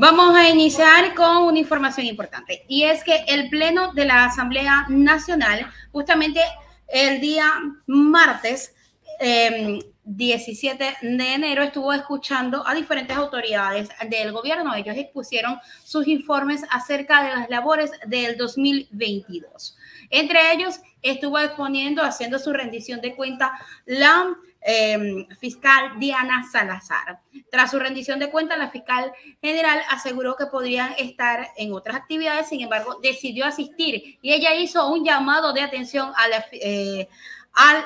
Vamos a iniciar con una información importante y es que el Pleno de la Asamblea Nacional, justamente el día martes 17 em, de enero, estuvo escuchando a diferentes autoridades del gobierno. Ellos expusieron sus informes acerca de las labores del 2022. Entre ellos estuvo exponiendo, haciendo su rendición de cuenta, la Em, fiscal Diana Salazar. Tras su rendición de cuentas, la fiscal general aseguró que podrían estar en otras actividades, sin embargo, decidió asistir y ella hizo un llamado de atención eh, al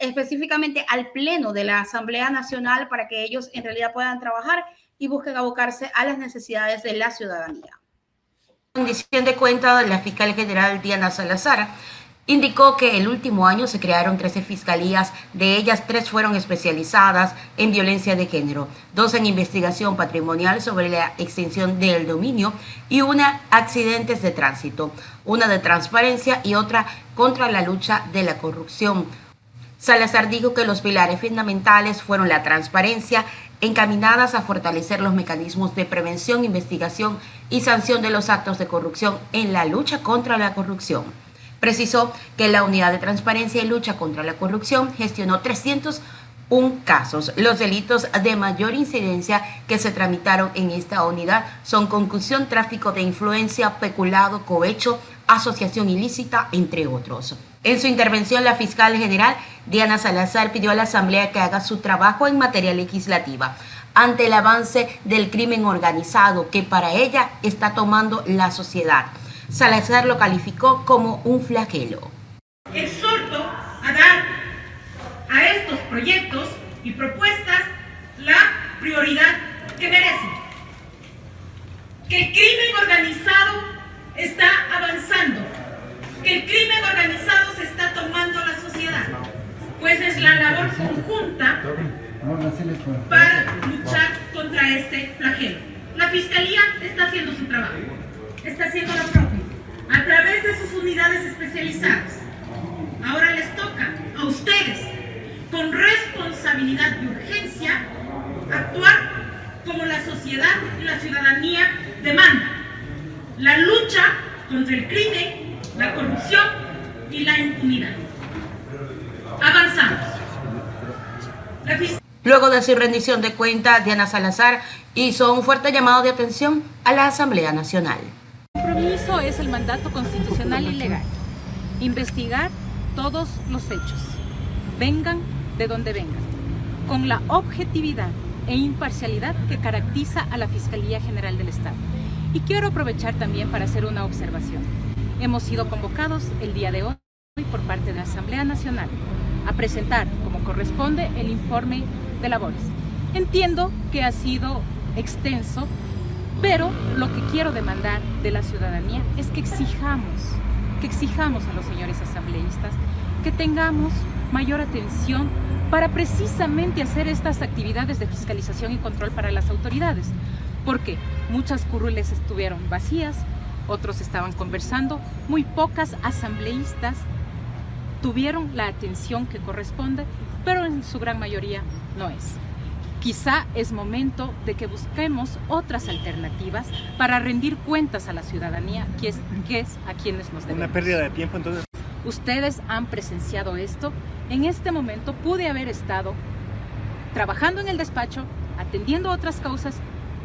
específicamente al Pleno de la Asamblea Nacional para que ellos en realidad puedan trabajar y busquen abocarse a las necesidades de la ciudadanía. De cuentas de la fiscal general Diana Salazar Indicó que el último año se crearon 13 fiscalías, de ellas tres fueron especializadas en violencia de género, dos en investigación patrimonial sobre la extensión del dominio y una accidentes de tránsito, una de transparencia y otra contra la lucha de la corrupción. Salazar dijo que los pilares fundamentales fueron la transparencia, encaminadas a fortalecer los mecanismos de prevención, investigación y sanción de los actos de corrupción en la lucha contra la corrupción. Precisó que la Unidad de Transparencia y Lucha contra la Corrupción gestionó 301 casos. Los delitos de mayor incidencia que se tramitaron en esta unidad son concusión, tráfico de influencia, peculado, cohecho, asociación ilícita, entre otros. En su intervención, la fiscal general Diana Salazar pidió a la Asamblea que haga su trabajo en materia legislativa ante el avance del crimen organizado que para ella está tomando la sociedad. Salazar lo calificó como un flagelo. Exhorto a dar a estos proyectos y propuestas la prioridad que merecen. Que el crimen organizado está avanzando, que el crimen organizado se está tomando la sociedad, pues es la labor conjunta para luchar contra este flagelo. La Fiscalía está haciendo su trabajo, está haciendo la propia a través de sus unidades especializadas. Ahora les toca a ustedes, con responsabilidad y urgencia, actuar como la sociedad y la ciudadanía demandan. La lucha contra el crimen, la corrupción y la impunidad. Avanzamos. Luego de su rendición de cuenta, Diana Salazar hizo un fuerte llamado de atención a la Asamblea Nacional compromiso es el mandato constitucional y legal. Investigar todos los hechos, vengan de donde vengan, con la objetividad e imparcialidad que caracteriza a la Fiscalía General del Estado. Y quiero aprovechar también para hacer una observación. Hemos sido convocados el día de hoy por parte de la Asamblea Nacional a presentar, corresponde, el informe de labores. Entiendo que ha sido extenso pero lo que quiero demandar de la ciudadanía es que exijamos, que exijamos a los señores asambleístas que tengamos mayor atención para precisamente hacer estas actividades de fiscalización y control para las autoridades. Porque muchas curules estuvieron vacías, otros estaban conversando, muy pocas asambleístas tuvieron la atención que corresponde, pero en su gran mayoría no es. Quizá es momento de que busquemos otras alternativas para rendir cuentas a la ciudadanía, que es, que es a quienes nos debemos. Una pérdida de tiempo entonces. Ustedes han presenciado esto. En este momento pude haber estado trabajando en el despacho, atendiendo otras causas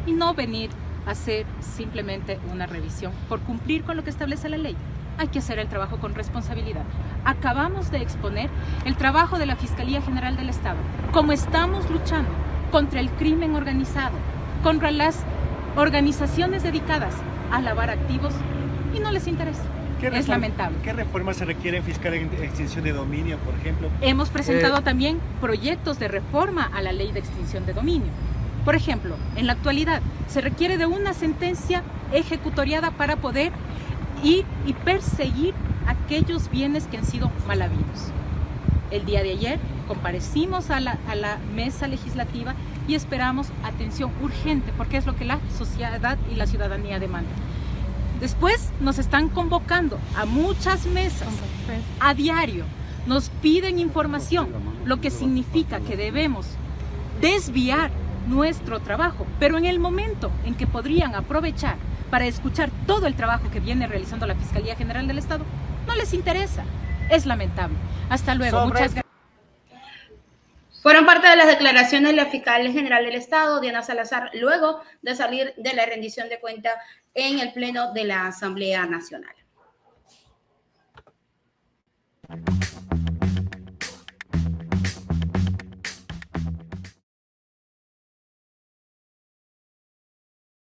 y no venir a hacer simplemente una revisión por cumplir con lo que establece la ley. Hay que hacer el trabajo con responsabilidad. Acabamos de exponer el trabajo de la Fiscalía General del Estado, como estamos luchando contra el crimen organizado, contra las organizaciones dedicadas a lavar activos y no les interesa. es lamentable. ¿Qué reformas se requieren fiscal en extinción de dominio, por ejemplo? Hemos presentado eh, también proyectos de reforma a la ley de extinción de dominio. Por ejemplo, en la actualidad se requiere de una sentencia ejecutoriada para poder y perseguir aquellos bienes que han sido mal habidos. El día de ayer comparecimos a la, mesa legislativa y esperamos atención urgente, porque es lo que la sociedad y la ciudadanía demandan. Después nos están convocando a muchas mesas a diario, nos piden información, lo que significa que debemos desviar nuestro trabajo, pero en el momento en que podrían aprovechar para escuchar todo el trabajo que viene realizando la Fiscalía General del Estado, no les interesa. Es lamentable. Hasta luego. Muchas gracias. Fueron parte de las declaraciones de la fiscal general del Estado, Diana Salazar, luego de salir de la rendición de cuenta en el Pleno de la Asamblea Nacional.